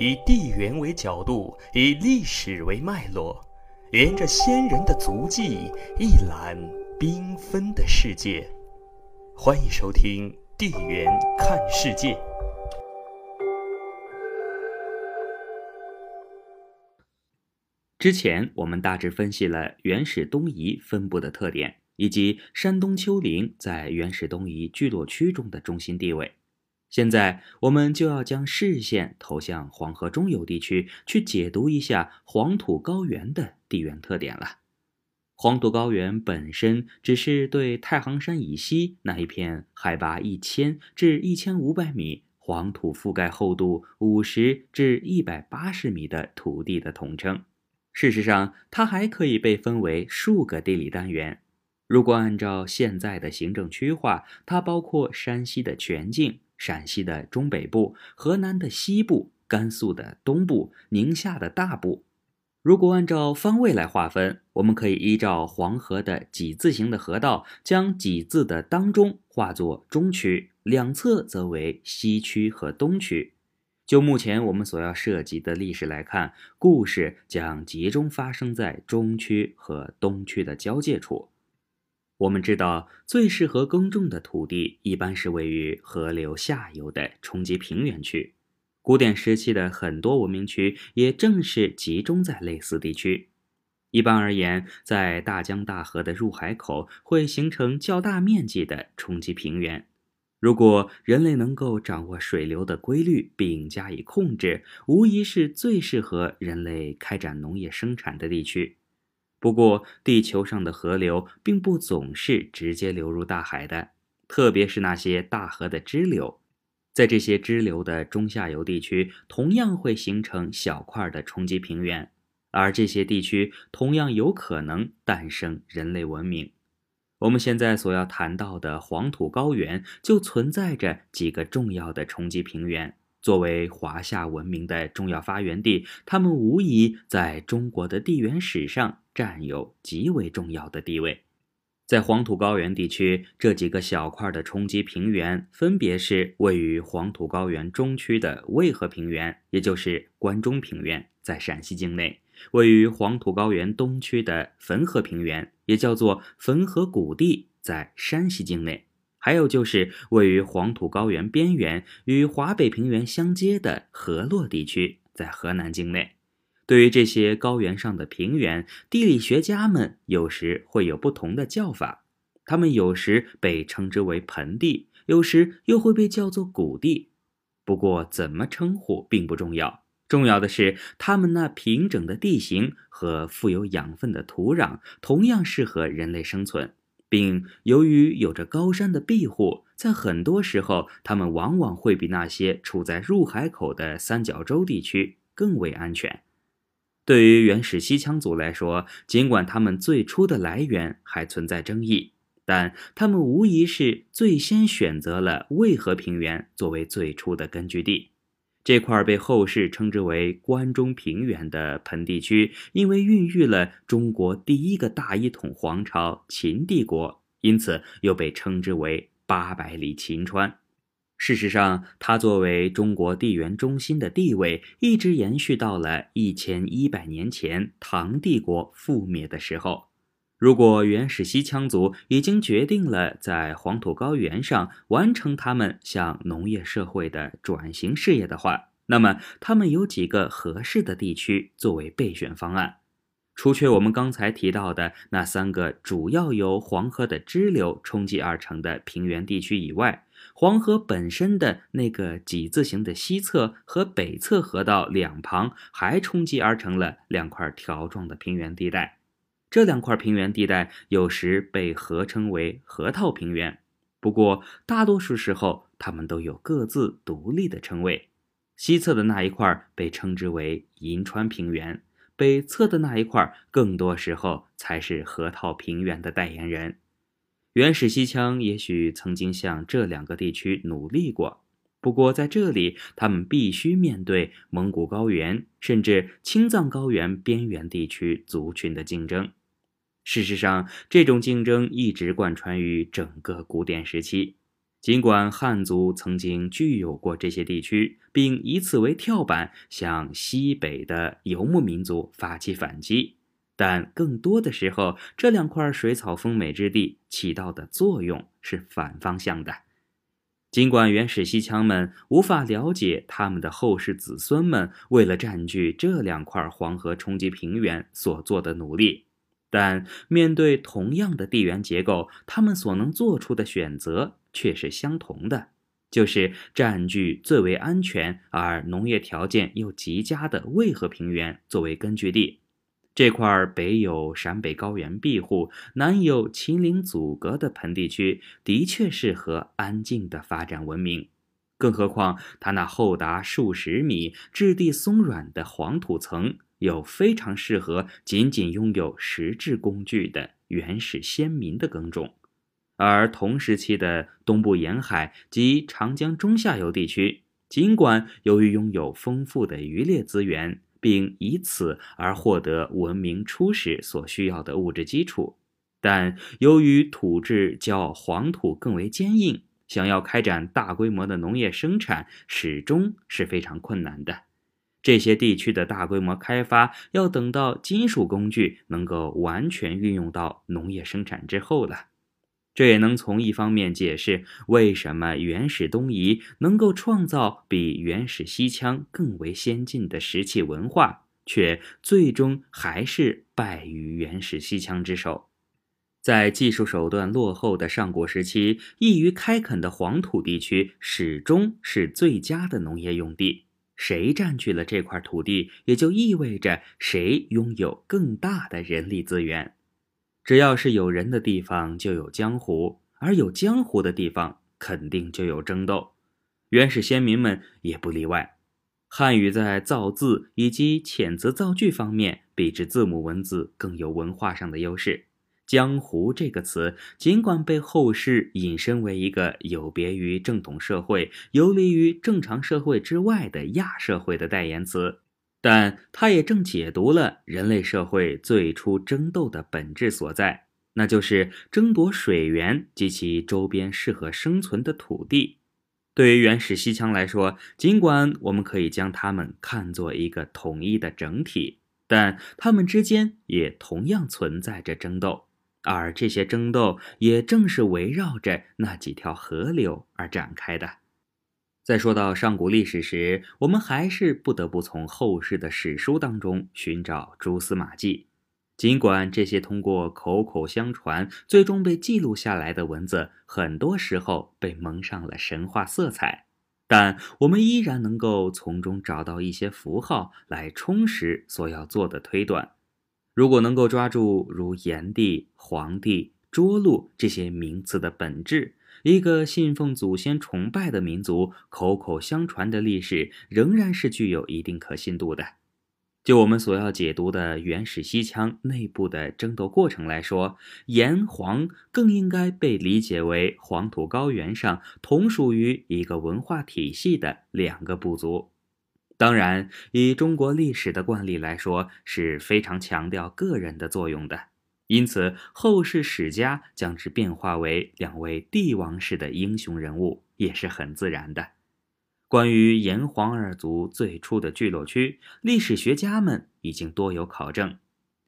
以地缘为角度，以历史为脉络，沿着先人的足迹，一览缤纷的世界。欢迎收听《地缘看世界》。之前我们大致分析了原始东夷分布的特点，以及山东丘陵在原始东夷聚落区中的中心地位。现在，我们就要将视线投向黄河中游地区，去解读一下黄土高原的地缘特点了。黄土高原本身只是对太行山以西那一片海拔一千至一千五百米、黄土覆盖厚度五十至一百八十米的土地的统称。事实上，它还可以被分为数个地理单元。如果按照现在的行政区划，它包括山西的全境。陕西的中北部、河南的西部、甘肃的东部、宁夏的大部。如果按照方位来划分，我们可以依照黄河的几字形的河道，将几字的当中划作中区，两侧则为西区和东区。就目前我们所要涉及的历史来看，故事将集中发生在中区和东区的交界处。我们知道，最适合耕种的土地一般是位于河流下游的冲积平原区。古典时期的很多文明区也正是集中在类似地区。一般而言，在大江大河的入海口会形成较大面积的冲积平原。如果人类能够掌握水流的规律并加以控制，无疑是最适合人类开展农业生产的地区。不过，地球上的河流并不总是直接流入大海的，特别是那些大河的支流，在这些支流的中下游地区，同样会形成小块的冲积平原，而这些地区同样有可能诞生人类文明。我们现在所要谈到的黄土高原，就存在着几个重要的冲积平原。作为华夏文明的重要发源地，他们无疑在中国的地缘史上占有极为重要的地位。在黄土高原地区，这几个小块的冲积平原分别是位于黄土高原中区的渭河平原，也就是关中平原，在陕西境内；位于黄土高原东区的汾河平原，也叫做汾河谷地，在山西境内。还有就是位于黄土高原边缘与华北平原相接的河洛地区，在河南境内。对于这些高原上的平原，地理学家们有时会有不同的叫法。它们有时被称之为盆地，有时又会被叫做谷地。不过，怎么称呼并不重要，重要的是它们那平整的地形和富有养分的土壤，同样适合人类生存。并由于有着高山的庇护，在很多时候，它们往往会比那些处在入海口的三角洲地区更为安全。对于原始西羌族来说，尽管他们最初的来源还存在争议，但他们无疑是最先选择了渭河平原作为最初的根据地。这块被后世称之为关中平原的盆地区，因为孕育了中国第一个大一统皇朝秦帝国，因此又被称之为八百里秦川。事实上，它作为中国地缘中心的地位，一直延续到了一千一百年前唐帝国覆灭的时候。如果原始西羌族已经决定了在黄土高原上完成他们向农业社会的转型事业的话，那么他们有几个合适的地区作为备选方案。除却我们刚才提到的那三个主要由黄河的支流冲积而成的平原地区以外，黄河本身的那个几字形的西侧和北侧河道两旁还冲积而成了两块条状的平原地带。这两块平原地带有时被合称为河套平原，不过大多数时候它们都有各自独立的称谓。西侧的那一块被称之为银川平原，北侧的那一块更多时候才是河套平原的代言人。原始西羌也许曾经向这两个地区努力过，不过在这里他们必须面对蒙古高原甚至青藏高原边缘地区族群的竞争。事实上，这种竞争一直贯穿于整个古典时期。尽管汉族曾经具有过这些地区，并以此为跳板向西北的游牧民族发起反击，但更多的时候，这两块水草丰美之地起到的作用是反方向的。尽管原始西羌们无法了解他们的后世子孙们为了占据这两块黄河冲积平原所做的努力，但面对同样的地缘结构，他们所能做出的选择却是相同的，就是占据最为安全而农业条件又极佳的渭河平原作为根据地。这块北有陕北高原庇护，南有秦岭阻隔的盆地区，的确适合安静的发展文明。更何况，它那厚达数十米、质地松软的黄土层，有非常适合仅仅拥有石质工具的原始先民的耕种。而同时期的东部沿海及长江中下游地区，尽管由于拥有丰富的渔猎资源，并以此而获得文明初始所需要的物质基础，但由于土质较黄土更为坚硬，想要开展大规模的农业生产始终是非常困难的。这些地区的大规模开发要等到金属工具能够完全运用到农业生产之后了。这也能从一方面解释为什么原始东夷能够创造比原始西羌更为先进的石器文化，却最终还是败于原始西羌之手。在技术手段落后的上古时期，易于开垦的黄土地区始终是最佳的农业用地。谁占据了这块土地，也就意味着谁拥有更大的人力资源。只要是有人的地方，就有江湖；而有江湖的地方，肯定就有争斗。原始先民们也不例外。汉语在造字以及遣词造句方面，比之字母文字更有文化上的优势。江湖这个词，尽管被后世引申为一个有别于正统社会、游离于正常社会之外的亚社会的代言词。但它也正解读了人类社会最初争斗的本质所在，那就是争夺水源及其周边适合生存的土地。对于原始西羌来说，尽管我们可以将它们看作一个统一的整体，但他们之间也同样存在着争斗，而这些争斗也正是围绕着那几条河流而展开的。在说到上古历史时，我们还是不得不从后世的史书当中寻找蛛丝马迹。尽管这些通过口口相传最终被记录下来的文字，很多时候被蒙上了神话色彩，但我们依然能够从中找到一些符号来充实所要做的推断。如果能够抓住如炎帝、黄帝、涿鹿这些名词的本质。一个信奉祖先崇拜的民族，口口相传的历史仍然是具有一定可信度的。就我们所要解读的原始西羌内部的争斗过程来说，炎黄更应该被理解为黄土高原上同属于一个文化体系的两个部族。当然，以中国历史的惯例来说，是非常强调个人的作用的。因此，后世史家将之变化为两位帝王式的英雄人物，也是很自然的。关于炎黄二族最初的聚落区，历史学家们已经多有考证。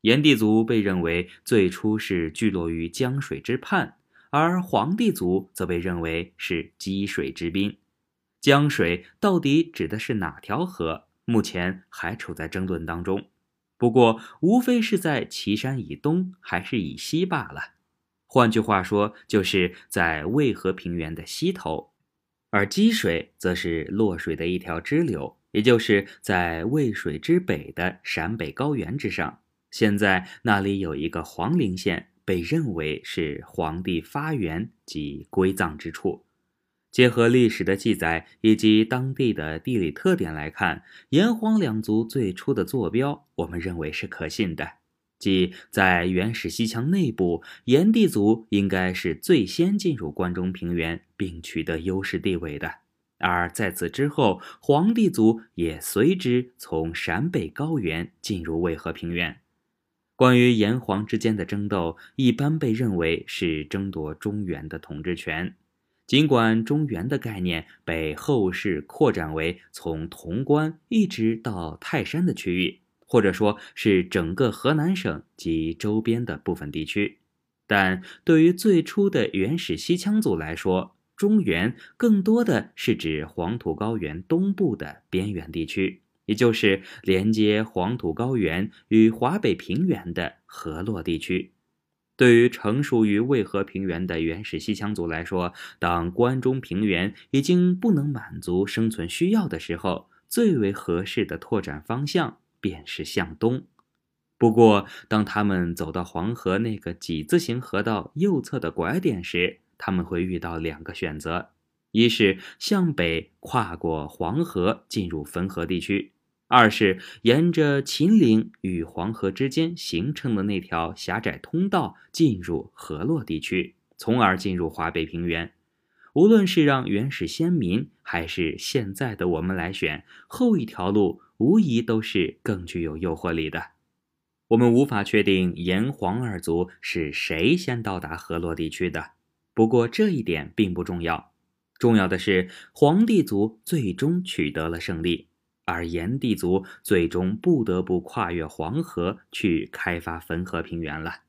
炎帝族被认为最初是聚落于江水之畔，而黄帝族则被认为是积水之滨。江水到底指的是哪条河？目前还处在争论当中。不过，无非是在岐山以东还是以西罢了。换句话说，就是在渭河平原的西头，而积水则是洛水的一条支流，也就是在渭水之北的陕北高原之上。现在那里有一个黄陵县，被认为是黄帝发源及归葬之处。结合历史的记载以及当地的地理特点来看，炎黄两族最初的坐标，我们认为是可信的，即在原始西羌内部，炎帝族应该是最先进入关中平原并取得优势地位的，而在此之后，黄帝族也随之从陕北高原进入渭河平原。关于炎黄之间的争斗，一般被认为是争夺中原的统治权。尽管中原的概念被后世扩展为从潼关一直到泰山的区域，或者说是整个河南省及周边的部分地区，但对于最初的原始西羌族来说，中原更多的是指黄土高原东部的边远地区，也就是连接黄土高原与华北平原的河洛地区。对于成熟于渭河平原的原始西羌族来说，当关中平原已经不能满足生存需要的时候，最为合适的拓展方向便是向东。不过，当他们走到黄河那个几字形河道右侧的拐点时，他们会遇到两个选择：一是向北跨过黄河进入汾河地区。二是沿着秦岭与黄河之间形成的那条狭窄通道进入河洛地区，从而进入华北平原。无论是让原始先民，还是现在的我们来选，后一条路无疑都是更具有诱惑力的。我们无法确定炎黄二族是谁先到达河洛地区的，不过这一点并不重要，重要的是黄帝族最终取得了胜利。而炎帝族最终不得不跨越黄河去开发汾河平原了。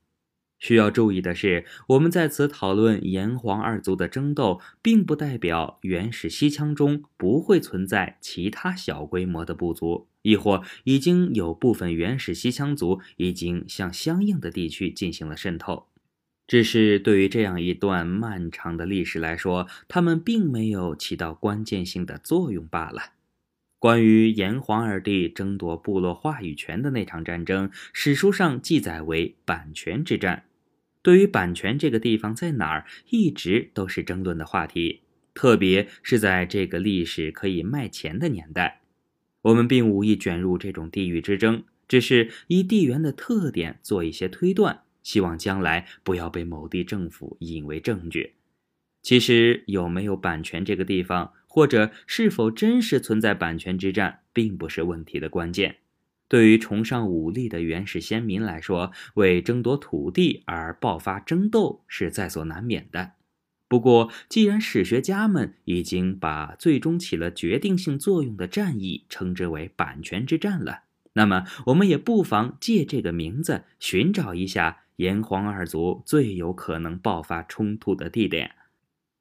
需要注意的是，我们在此讨论炎黄二族的争斗，并不代表原始西羌中不会存在其他小规模的部族，亦或已经有部分原始西羌族已经向相应的地区进行了渗透。只是对于这样一段漫长的历史来说，他们并没有起到关键性的作用罢了。关于炎黄二帝争夺部落话语权的那场战争，史书上记载为版权之战。对于版权这个地方在哪儿，一直都是争论的话题，特别是在这个历史可以卖钱的年代。我们并无意卷入这种地域之争，只是依地缘的特点做一些推断，希望将来不要被某地政府引为证据。其实有没有版权这个地方？或者是否真实存在版权之战，并不是问题的关键。对于崇尚武力的原始先民来说，为争夺土地而爆发争斗是在所难免的。不过，既然史学家们已经把最终起了决定性作用的战役称之为版权之战了，那么我们也不妨借这个名字寻找一下炎黄二族最有可能爆发冲突的地点。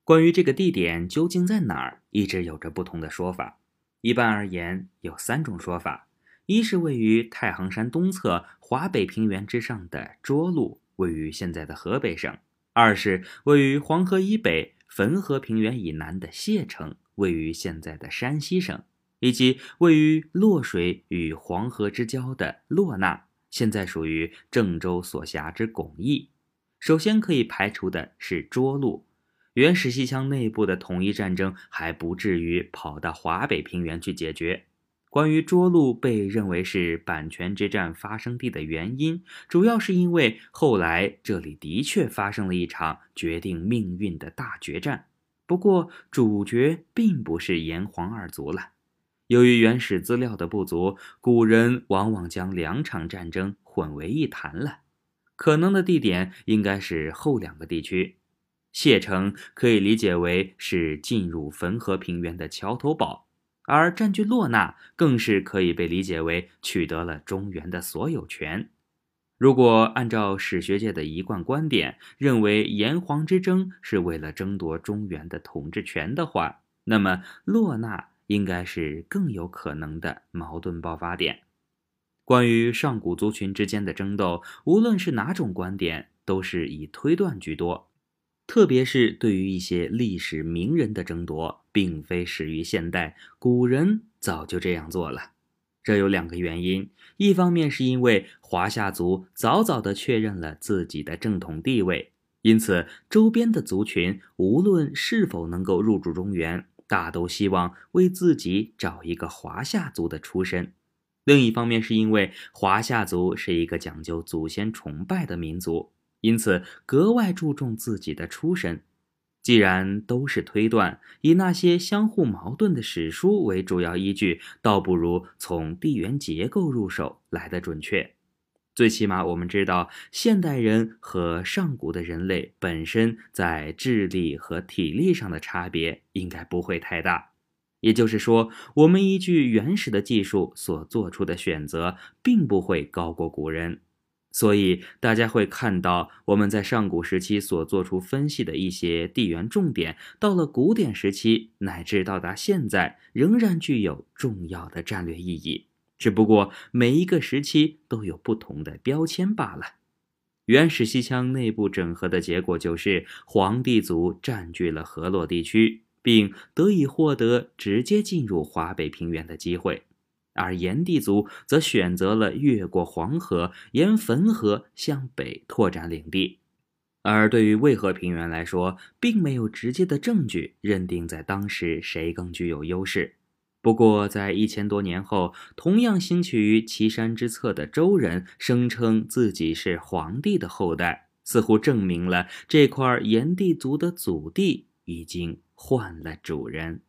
关于这个地点究竟在哪儿，一直有着不同的说法。一般而言，有三种说法：一是位于太行山东侧华北平原之上的涿鹿，位于现在的河北省；二是位于黄河以北汾河平原以南的谢城，位于现在的山西省；以及位于洛水与黄河之交的洛那，现在属于郑州所辖之巩义。首先可以排除的是涿鹿。原始西羌内部的统一战争还不至于跑到华北平原去解决。关于涿鹿被认为是阪泉之战发生地的原因，主要是因为后来这里的确发生了一场决定命运的大决战。不过，主角并不是炎黄二族了。由于原始资料的不足，古人往往将两场战争混为一谈了。可能的地点应该是后两个地区。谢城可以理解为是进入汾河平原的桥头堡，而占据洛那更是可以被理解为取得了中原的所有权。如果按照史学界的一贯观点，认为炎黄之争是为了争夺中原的统治权的话，那么洛那应该是更有可能的矛盾爆发点。关于上古族群之间的争斗，无论是哪种观点，都是以推断居多。特别是对于一些历史名人的争夺，并非始于现代，古人早就这样做了。这有两个原因：一方面是因为华夏族早早地确认了自己的正统地位，因此周边的族群无论是否能够入主中原，大都希望为自己找一个华夏族的出身；另一方面是因为华夏族是一个讲究祖先崇拜的民族。因此，格外注重自己的出身。既然都是推断，以那些相互矛盾的史书为主要依据，倒不如从地缘结构入手来得准确。最起码我们知道，现代人和上古的人类本身在智力和体力上的差别应该不会太大。也就是说，我们依据原始的技术所做出的选择，并不会高过古人。所以，大家会看到我们在上古时期所做出分析的一些地缘重点，到了古典时期乃至到达现在，仍然具有重要的战略意义。只不过每一个时期都有不同的标签罢了。原始西羌内部整合的结果就是，黄帝族占据了河洛地区。并得以获得直接进入华北平原的机会，而炎帝族则选择了越过黄河，沿汾河向北拓展领地。而对于渭河平原来说，并没有直接的证据认定在当时谁更具有优势。不过，在一千多年后，同样兴起于岐山之侧的周人声称自己是黄帝的后代，似乎证明了这块炎帝族的祖地已经。换了主人。